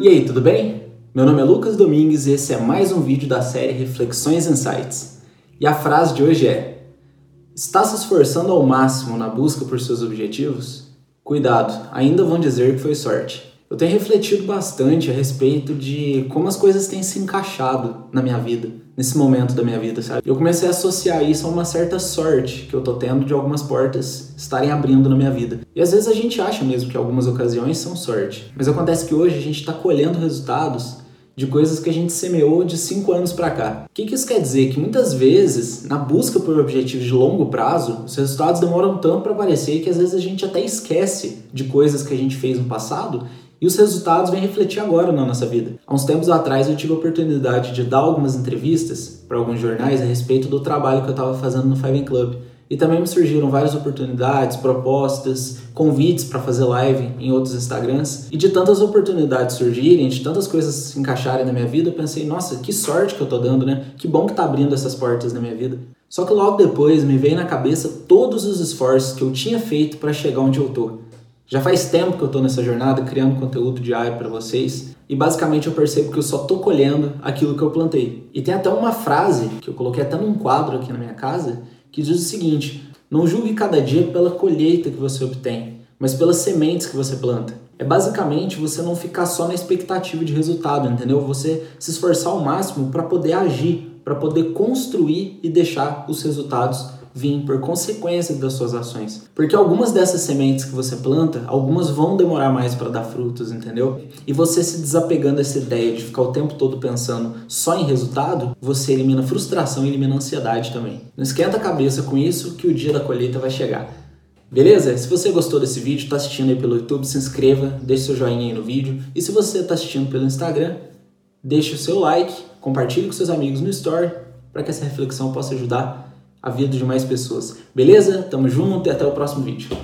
E aí, tudo bem? Meu nome é Lucas Domingues e esse é mais um vídeo da série Reflexões Insights. E a frase de hoje é: Está se esforçando ao máximo na busca por seus objetivos? Cuidado, ainda vão dizer que foi sorte. Eu tenho refletido bastante a respeito de como as coisas têm se encaixado na minha vida, nesse momento da minha vida, sabe? Eu comecei a associar isso a uma certa sorte que eu tô tendo de algumas portas estarem abrindo na minha vida. E às vezes a gente acha mesmo que algumas ocasiões são sorte, mas acontece que hoje a gente está colhendo resultados de coisas que a gente semeou de cinco anos para cá. O que, que isso quer dizer? Que muitas vezes, na busca por objetivos de longo prazo, os resultados demoram tanto para aparecer que às vezes a gente até esquece de coisas que a gente fez no passado e os resultados vêm refletir agora na nossa vida. Há uns tempos atrás eu tive a oportunidade de dar algumas entrevistas para alguns jornais a respeito do trabalho que eu estava fazendo no Five Club. E também me surgiram várias oportunidades, propostas, convites para fazer live em outros Instagrams. E de tantas oportunidades surgirem, de tantas coisas se encaixarem na minha vida, eu pensei, nossa, que sorte que eu tô dando, né? Que bom que tá abrindo essas portas na minha vida. Só que logo depois me veio na cabeça todos os esforços que eu tinha feito para chegar onde eu tô. Já faz tempo que eu estou nessa jornada criando conteúdo diário para vocês e basicamente eu percebo que eu só estou colhendo aquilo que eu plantei. E tem até uma frase que eu coloquei até num quadro aqui na minha casa que diz o seguinte: Não julgue cada dia pela colheita que você obtém, mas pelas sementes que você planta. É basicamente você não ficar só na expectativa de resultado, entendeu? Você se esforçar ao máximo para poder agir, para poder construir e deixar os resultados vir por consequência das suas ações. Porque algumas dessas sementes que você planta, algumas vão demorar mais para dar frutos, entendeu? E você se desapegando dessa ideia de ficar o tempo todo pensando só em resultado, você elimina frustração e elimina ansiedade também. Não esquenta a cabeça com isso que o dia da colheita vai chegar. Beleza? Se você gostou desse vídeo, está assistindo aí pelo YouTube, se inscreva, deixe seu joinha aí no vídeo. E se você está assistindo pelo Instagram, deixe o seu like, compartilhe com seus amigos no Story, para que essa reflexão possa ajudar a vida de mais pessoas. Beleza? Tamo junto e até o próximo vídeo.